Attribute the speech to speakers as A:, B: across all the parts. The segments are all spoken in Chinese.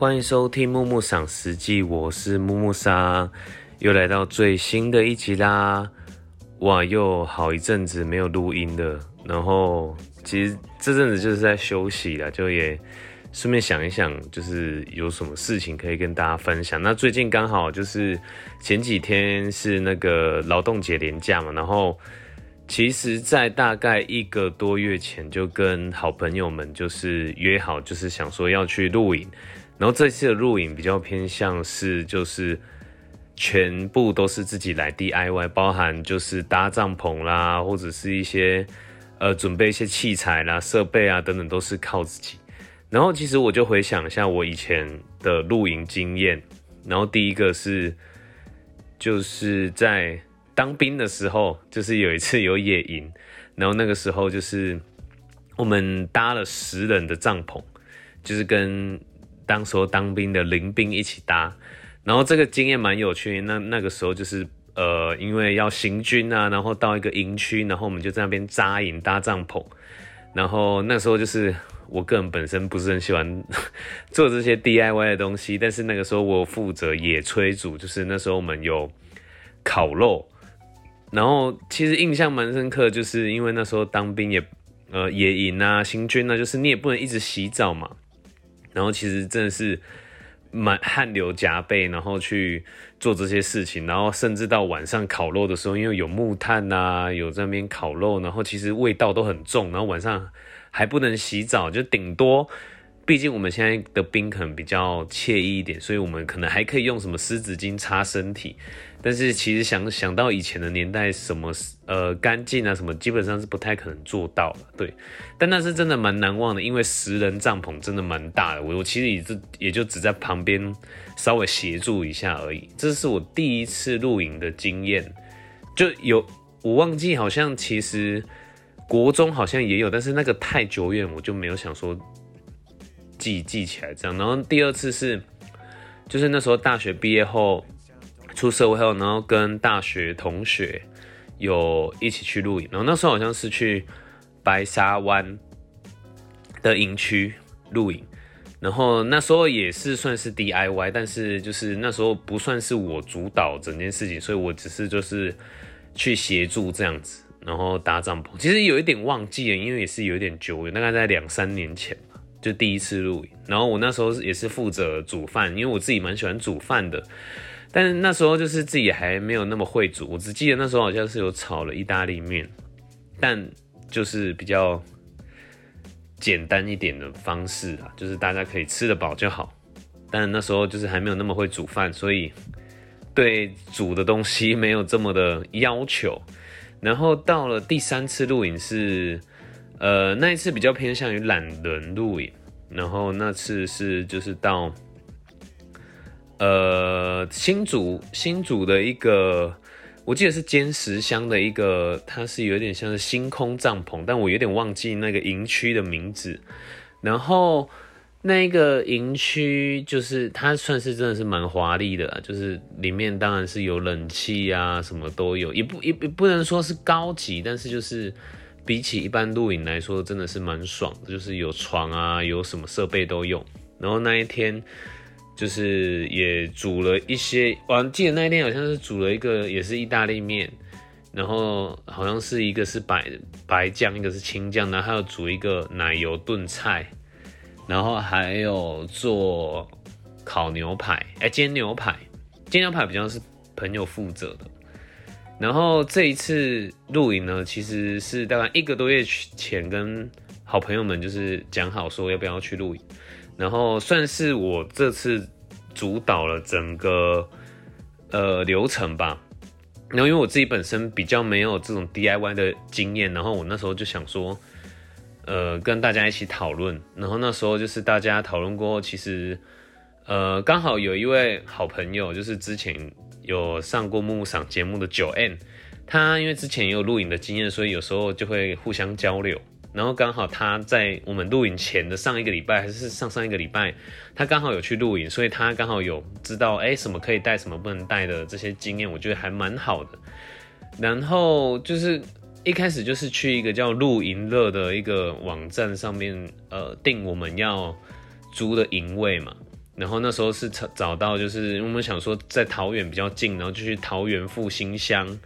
A: 欢迎收听木木赏实记，我是木木莎，又来到最新的一集啦！哇，又好一阵子没有录音了，然后其实这阵子就是在休息啦，就也顺便想一想，就是有什么事情可以跟大家分享。那最近刚好就是前几天是那个劳动节连假嘛，然后其实，在大概一个多月前就跟好朋友们就是约好，就是想说要去露营。然后这次的露营比较偏向是，就是全部都是自己来 DIY，包含就是搭帐篷啦，或者是一些呃准备一些器材啦、设备啊等等，都是靠自己。然后其实我就回想一下我以前的露营经验，然后第一个是就是在当兵的时候，就是有一次有野营，然后那个时候就是我们搭了十人的帐篷，就是跟。当时候当兵的临兵一起搭，然后这个经验蛮有趣。那那个时候就是呃，因为要行军啊，然后到一个营区，然后我们就在那边扎营搭帐篷。然后那时候就是我个人本身不是很喜欢 做这些 DIY 的东西，但是那个时候我负责野炊组，就是那时候我们有烤肉。然后其实印象蛮深刻，就是因为那时候当兵也呃野营啊、行军啊，就是你也不能一直洗澡嘛。然后其实真的是满汗流浃背，然后去做这些事情，然后甚至到晚上烤肉的时候，因为有木炭呐，有在那边烤肉，然后其实味道都很重，然后晚上还不能洗澡，就顶多。毕竟我们现在的冰可能比较惬意一点，所以我们可能还可以用什么湿纸巾擦身体。但是其实想想到以前的年代，什么呃干净啊什么，基本上是不太可能做到了。对，但那是真的蛮难忘的，因为十人帐篷真的蛮大的。我我其实也就也就只在旁边稍微协助一下而已。这是我第一次露营的经验，就有我忘记好像其实国中好像也有，但是那个太久远，我就没有想说。记记起来这样，然后第二次是，就是那时候大学毕业后出社会后，然后跟大学同学有一起去露营，然后那时候好像是去白沙湾的营区露营，然后那时候也是算是 DIY，但是就是那时候不算是我主导整件事情，所以我只是就是去协助这样子，然后搭帐篷，其实有一点忘记了，因为也是有一点久远，大概在两三年前。就第一次录影，然后我那时候也是负责煮饭，因为我自己蛮喜欢煮饭的，但是那时候就是自己还没有那么会煮，我只记得那时候好像是有炒了意大利面，但就是比较简单一点的方式啊，就是大家可以吃得饱就好。但那时候就是还没有那么会煮饭，所以对煮的东西没有这么的要求。然后到了第三次录影是。呃，那一次比较偏向于懒人露营，然后那次是就是到呃新竹新竹的一个，我记得是尖石乡的一个，它是有点像是星空帐篷，但我有点忘记那个营区的名字。然后那个营区就是它算是真的是蛮华丽的，就是里面当然是有冷气啊，什么都有，也不也也不能说是高级，但是就是。比起一般露营来说，真的是蛮爽的，就是有床啊，有什么设备都有。然后那一天就是也煮了一些，我记得那一天好像是煮了一个也是意大利面，然后好像是一个是白白酱，一个是青酱，然后还有煮一个奶油炖菜，然后还有做烤牛排，哎煎牛排，煎牛排比较是朋友负责的。然后这一次露营呢，其实是大概一个多月前跟好朋友们就是讲好说要不要去露营，然后算是我这次主导了整个呃流程吧。然后因为我自己本身比较没有这种 DIY 的经验，然后我那时候就想说，呃，跟大家一起讨论。然后那时候就是大家讨论过后，其实呃刚好有一位好朋友，就是之前。有上过木木赏节目的九 N，他因为之前也有录影的经验，所以有时候就会互相交流。然后刚好他在我们录影前的上一个礼拜，还是上上一个礼拜，他刚好有去录影，所以他刚好有知道哎什么可以带，什么不能带的这些经验，我觉得还蛮好的。然后就是一开始就是去一个叫露营乐的一个网站上面，呃，定我们要租的营位嘛。然后那时候是找找到，就是我们想说在桃园比较近，然后就去桃园复兴乡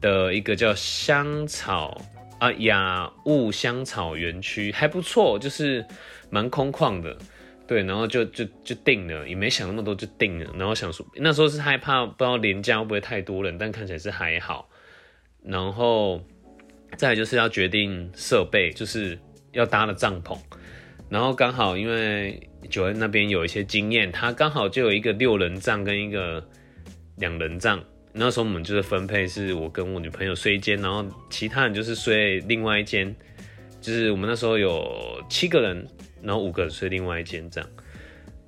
A: 的一个叫香草啊雅雾香草园区，还不错，就是蛮空旷的。对，然后就就就定了，也没想那么多就定了。然后想说那时候是害怕不知道廉价会不会太多人，但看起来是还好。然后再就是要决定设备，就是要搭的帐篷。然后刚好因为九恩那边有一些经验，他刚好就有一个六人帐跟一个两人帐。那时候我们就是分配，是我跟我女朋友睡一间，然后其他人就是睡另外一间。就是我们那时候有七个人。然后五个人睡另外一间这样，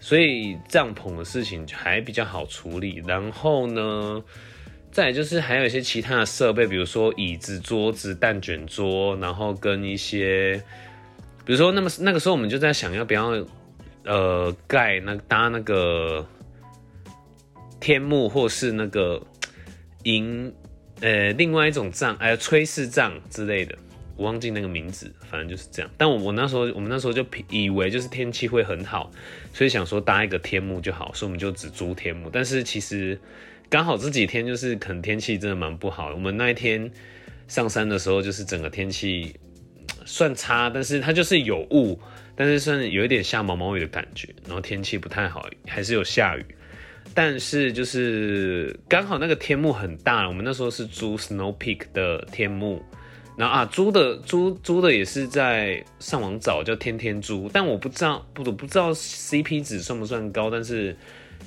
A: 所以帐篷的事情还比较好处理。然后呢，再就是还有一些其他的设备，比如说椅子、桌子、蛋卷桌，然后跟一些，比如说那么那个时候我们就在想要不要呃盖那搭那个天幕或是那个银呃另外一种帐，哎炊事帐之类的。我忘记那个名字，反正就是这样。但我我那时候我们那时候就以为就是天气会很好，所以想说搭一个天幕就好，所以我们就只租天幕。但是其实刚好这几天就是可能天气真的蛮不好。我们那一天上山的时候，就是整个天气算差，但是它就是有雾，但是算有一点下毛毛雨的感觉，然后天气不太好，还是有下雨。但是就是刚好那个天幕很大，我们那时候是租 Snow Peak 的天幕。然后啊，租的租租的也是在上网找，叫天天租，但我不知道不不知道 CP 值算不算高，但是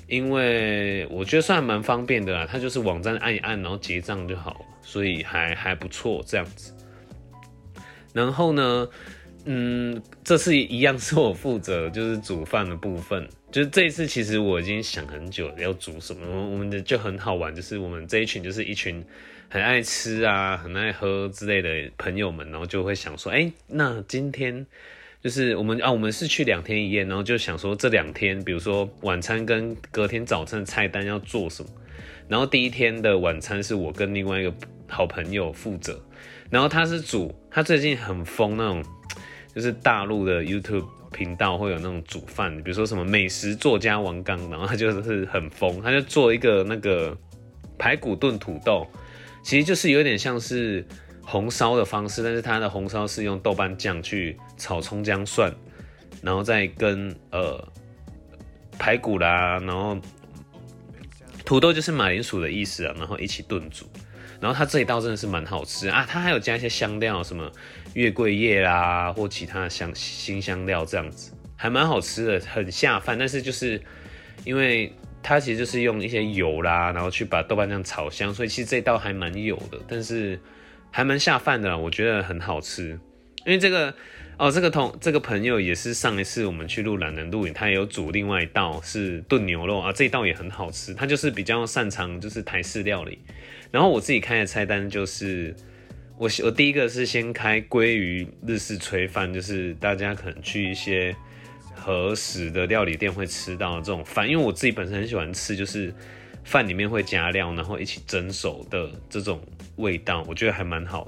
A: 因为我觉得算蛮方便的啦，它就是网站按一按，然后结账就好，所以还还不错这样子。然后呢，嗯，这次一样是我负责，就是煮饭的部分。就是这一次其实我已经想很久要煮什么，我们的就很好玩，就是我们这一群就是一群。很爱吃啊，很爱喝之类的朋友们，然后就会想说，哎，那今天就是我们啊，我们是去两天一夜，然后就想说这两天，比如说晚餐跟隔天早餐菜单要做什么。然后第一天的晚餐是我跟另外一个好朋友负责，然后他是煮，他最近很疯那种，就是大陆的 YouTube 频道会有那种煮饭，比如说什么美食作家王刚，然后他就是很疯，他就做一个那个排骨炖土豆。其实就是有点像是红烧的方式，但是他的红烧是用豆瓣酱去炒葱姜蒜，然后再跟呃排骨啦，然后土豆就是马铃薯的意思啊，然后一起炖煮。然后它这一道真的是蛮好吃啊，它还有加一些香料，什么月桂叶啦或其他的香新香料这样子，还蛮好吃的，很下饭。但是就是因为。它其实就是用一些油啦，然后去把豆瓣酱炒香，所以其实这道还蛮油的，但是还蛮下饭的啦，我觉得很好吃。因为这个哦，这个同这个朋友也是上一次我们去录懒人录影，他也有煮另外一道是炖牛肉啊，这一道也很好吃。他就是比较擅长就是台式料理，然后我自己开的菜单就是我我第一个是先开鲑鱼日式炊饭，就是大家可能去一些。和食的料理店会吃到这种饭，因为我自己本身很喜欢吃，就是饭里面会加料，然后一起蒸熟的这种味道，我觉得还蛮好。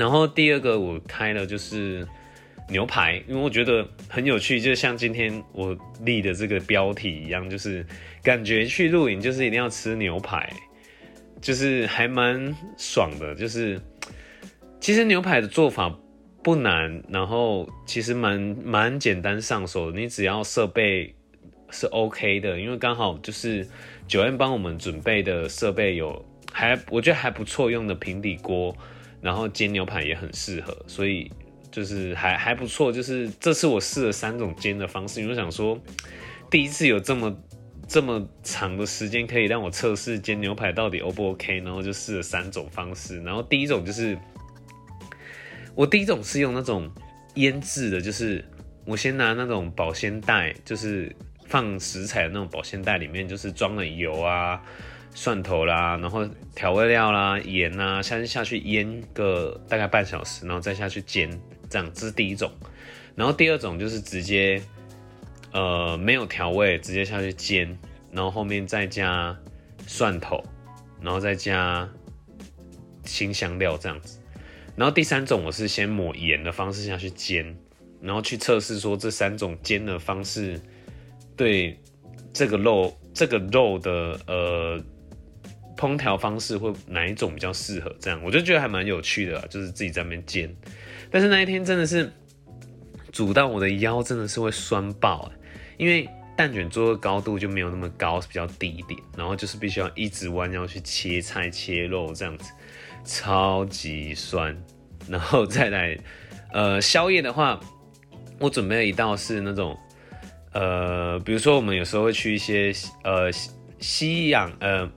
A: 然后第二个我开了就是牛排，因为我觉得很有趣，就像今天我立的这个标题一样，就是感觉去露营就是一定要吃牛排，就是还蛮爽的。就是其实牛排的做法。不难，然后其实蛮蛮简单上手，你只要设备是 OK 的，因为刚好就是九 N 帮我们准备的设备有还我觉得还不错用的平底锅，然后煎牛排也很适合，所以就是还还不错。就是这次我试了三种煎的方式，因为想说第一次有这么这么长的时间可以让我测试煎牛排到底 O 不 OK，然后就试了三种方式，然后第一种就是。我第一种是用那种腌制的，就是我先拿那种保鲜袋，就是放食材的那种保鲜袋，里面就是装了油啊、蒜头啦，然后调味料啦、盐啊，先下去腌个大概半小时，然后再下去煎，这样这是第一种。然后第二种就是直接呃没有调味，直接下去煎，然后后面再加蒜头，然后再加新香料这样子。然后第三种，我是先抹盐的方式下去煎，然后去测试说这三种煎的方式对这个肉这个肉的呃烹调方式会哪一种比较适合，这样我就觉得还蛮有趣的，就是自己在那边煎。但是那一天真的是煮到我的腰真的是会酸爆，因为蛋卷做的高度就没有那么高，比较低一点，然后就是必须要一直弯腰去切菜切肉这样子，超级酸。然后再来呃宵夜的话。我准备了一道是那种，呃，比如说我们有时候会去一些呃西洋呃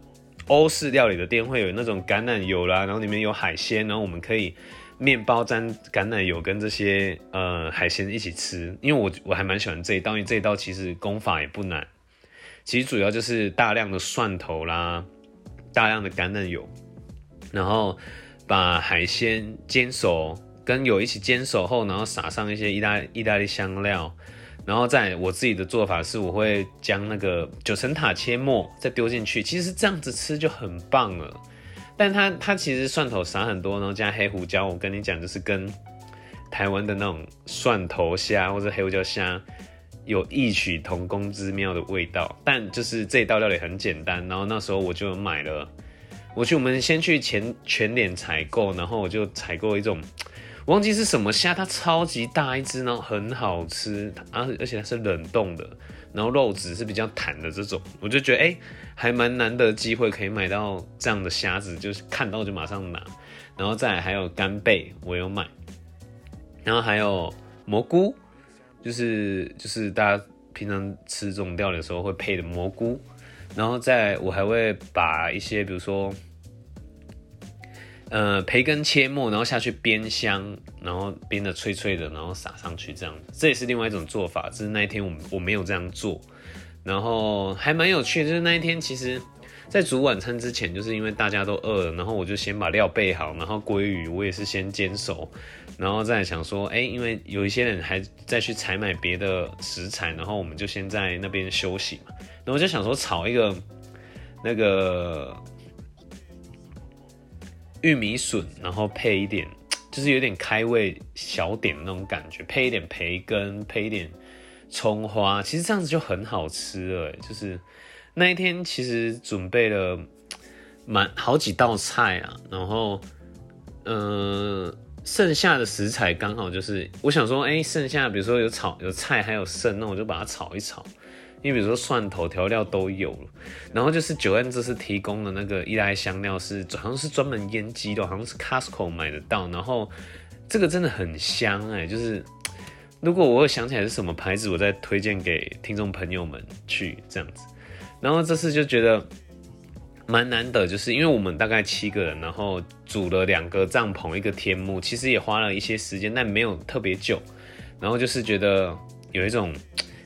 A: 欧式料理的店，会有那种橄榄油啦，然后里面有海鲜，然后我们可以面包沾橄榄油跟这些呃海鲜一起吃。因为我我还蛮喜欢这一道，因为这一道其实功法也不难，其实主要就是大量的蒜头啦，大量的橄榄油，然后把海鲜煎熟。跟油一起煎熟后，然后撒上一些意大意大利香料，然后再我自己的做法是，我会将那个九层塔切末再丢进去，其实这样子吃就很棒了。但它它其实蒜头撒很多，然后加黑胡椒，我跟你讲，就是跟台湾的那种蒜头虾或者黑胡椒虾有异曲同工之妙的味道。但就是这一道料理很简单，然后那时候我就买了，我去我们先去全全脸采购，然后我就采购一种。忘记是什么虾，它超级大一只，然后很好吃，而而且它是冷冻的，然后肉质是比较弹的这种，我就觉得哎，还蛮难得机会可以买到这样的虾子，就是看到就马上拿，然后再还有干贝我有买，然后还有蘑菇，就是就是大家平常吃这种料理的时候会配的蘑菇，然后再我还会把一些比如说。呃，培根切末，然后下去煸香，然后煸的脆脆的，然后撒上去，这样这也是另外一种做法。只是那一天我我没有这样做，然后还蛮有趣。就是那一天，其实在煮晚餐之前，就是因为大家都饿了，然后我就先把料备好，然后鲑鱼我也是先煎熟，然后再想说，哎，因为有一些人还再去采买别的食材，然后我们就先在那边休息嘛。然后我就想说炒一个那个。玉米笋，然后配一点，就是有点开胃小点那种感觉，配一点培根，配一点葱花，其实这样子就很好吃了。就是那一天其实准备了蛮好几道菜啊，然后呃剩下的食材刚好就是我想说，哎，剩下比如说有炒有菜还有剩，那我就把它炒一炒。因为比如说蒜头调料都有了，然后就是九恩这次提供的那个意大利香料是好像是专门腌鸡的，好像是 Costco 买得到，然后这个真的很香哎，就是如果我会想起来是什么牌子，我再推荐给听众朋友们去这样子。然后这次就觉得蛮难得，就是因为我们大概七个人，然后组了两个帐篷，一个天幕，其实也花了一些时间，但没有特别久。然后就是觉得有一种。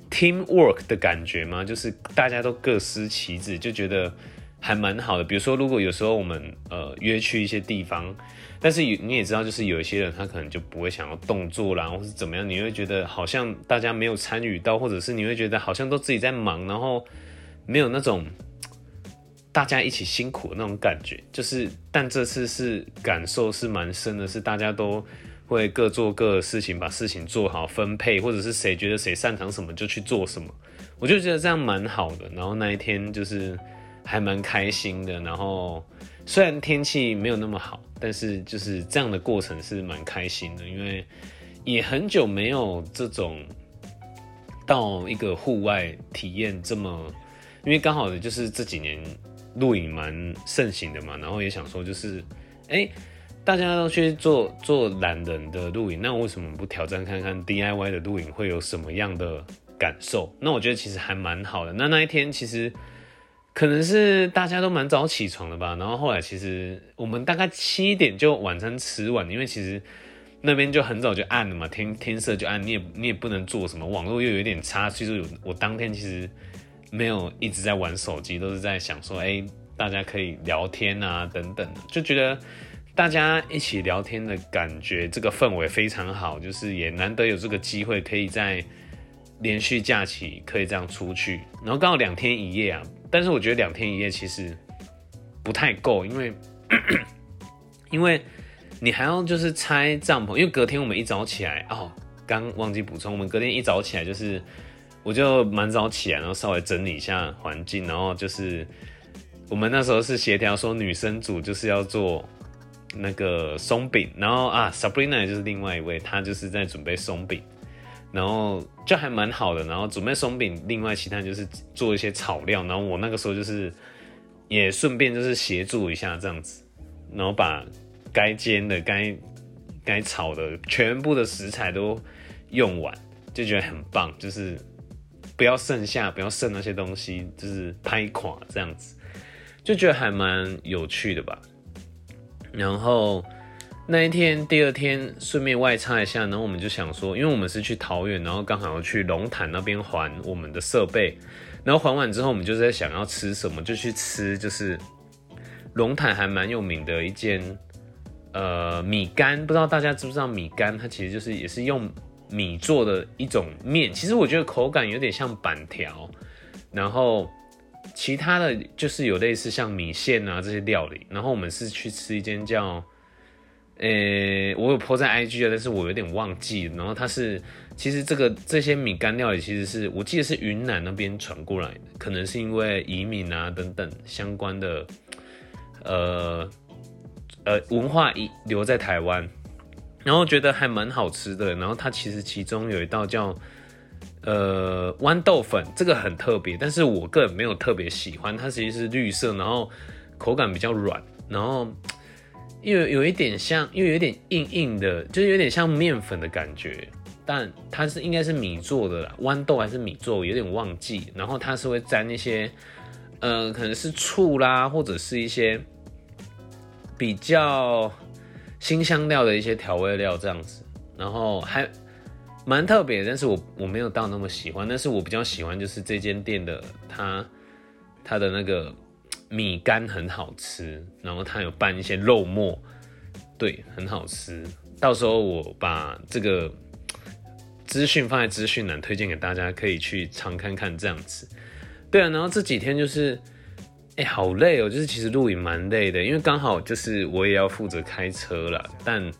A: Team work 的感觉吗？就是大家都各司其职，就觉得还蛮好的。比如说，如果有时候我们呃约去一些地方，但是你也知道，就是有一些人他可能就不会想要动作啦，或是怎么样，你会觉得好像大家没有参与到，或者是你会觉得好像都自己在忙，然后没有那种大家一起辛苦的那种感觉。就是，但这次是感受是蛮深的，是大家都。会各做各的事情，把事情做好分配，或者是谁觉得谁擅长什么就去做什么，我就觉得这样蛮好的。然后那一天就是还蛮开心的。然后虽然天气没有那么好，但是就是这样的过程是蛮开心的，因为也很久没有这种到一个户外体验这么，因为刚好的就是这几年露营蛮盛行的嘛，然后也想说就是哎。大家都去做做懒人的露营，那为什么不挑战看看 DIY 的露营会有什么样的感受？那我觉得其实还蛮好的。那那一天其实可能是大家都蛮早起床的吧，然后后来其实我们大概七点就晚餐吃完，因为其实那边就很早就暗了嘛，天天色就暗，你也你也不能做什么，网络又有点差，其实我当天其实没有一直在玩手机，都是在想说，哎，大家可以聊天啊等等，就觉得。大家一起聊天的感觉，这个氛围非常好，就是也难得有这个机会，可以在连续假期可以这样出去，然后刚好两天一夜啊。但是我觉得两天一夜其实不太够，因为 因为你还要就是拆帐篷，因为隔天我们一早起来哦，刚忘记补充，我们隔天一早起来就是我就蛮早起来，然后稍微整理一下环境，然后就是我们那时候是协调说女生组就是要做那个松饼，然后啊，Sabrina 就是另外一位，她就是在准备松饼，然后就还蛮好的，然后准备松饼，另外其他就是做一些炒料，然后我那个时候就是也顺便就是协助一下这样子，然后把该煎的、该该炒的全部的食材都用完，就觉得很棒，就是。不要剩下，不要剩那些东西，就是拍垮这样子，就觉得还蛮有趣的吧。然后那一天，第二天顺便外插一下，然后我们就想说，因为我们是去桃园，然后刚好要去龙潭那边还我们的设备，然后还完之后，我们就在想要吃什么，就去吃，就是龙潭还蛮有名的一间呃米干，不知道大家知不知道米干，它其实就是也是用。米做的一种面，其实我觉得口感有点像板条，然后其他的就是有类似像米线啊这些料理。然后我们是去吃一间叫，呃，我有 po 在 IG 啊，但是我有点忘记。然后它是，其实这个这些米干料理其实是我记得是云南那边传过来的，可能是因为移民啊等等相关的，呃呃文化遗留在台湾。然后觉得还蛮好吃的，然后它其实其中有一道叫呃豌豆粉，这个很特别，但是我个人没有特别喜欢，它其实是绿色，然后口感比较软，然后又有一点像，又有点硬硬的，就是有点像面粉的感觉，但它是应该是米做的啦，豌豆还是米做，我有点忘记，然后它是会沾一些呃可能是醋啦，或者是一些比较。新香料的一些调味料这样子，然后还蛮特别，但是我我没有到那么喜欢，但是我比较喜欢就是这间店的它它的那个 米干很好吃，然后它有拌一些肉末，对，很好吃。到时候我把这个资讯放在资讯栏，推荐给大家，可以去尝看看这样子。对啊，然后这几天就是。哎，好累哦！就是其实露营蛮累的，因为刚好就是我也要负责开车了。但，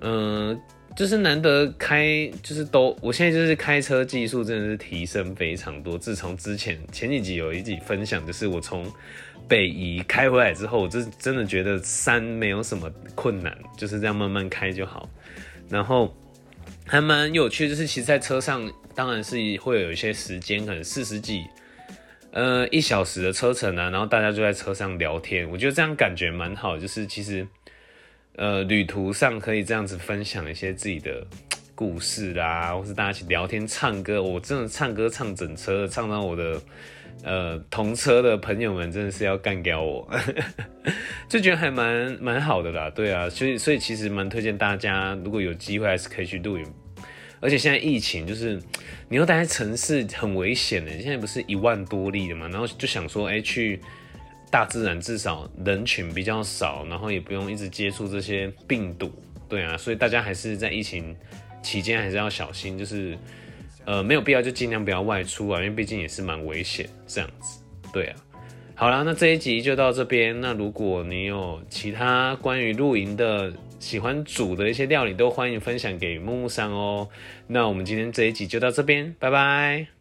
A: 嗯，就是难得开，就是都，我现在就是开车技术真的是提升非常多。自从之前前几集有一集分享，就是我从北宜开回来之后，我就真的觉得山没有什么困难，就是这样慢慢开就好。然后还蛮有趣，就是其实在车上当然是会有一些时间，可能四十几。呃，一小时的车程啊，然后大家就在车上聊天，我觉得这样感觉蛮好。就是其实，呃，旅途上可以这样子分享一些自己的故事啦，或是大家一起聊天、唱歌。我真的唱歌唱整车，唱到我的呃同车的朋友们真的是要干掉我，就觉得还蛮蛮好的啦。对啊，所以所以其实蛮推荐大家，如果有机会还是可以去露营。而且现在疫情就是，你要待在城市很危险的。现在不是一万多例的嘛，然后就想说，哎，去大自然，至少人群比较少，然后也不用一直接触这些病毒，对啊。所以大家还是在疫情期间还是要小心，就是呃没有必要就尽量不要外出啊，因为毕竟也是蛮危险这样子，对啊。好了，那这一集就到这边。那如果你有其他关于露营的，喜欢煮的一些料理都欢迎分享给木木桑哦。那我们今天这一集就到这边，拜拜。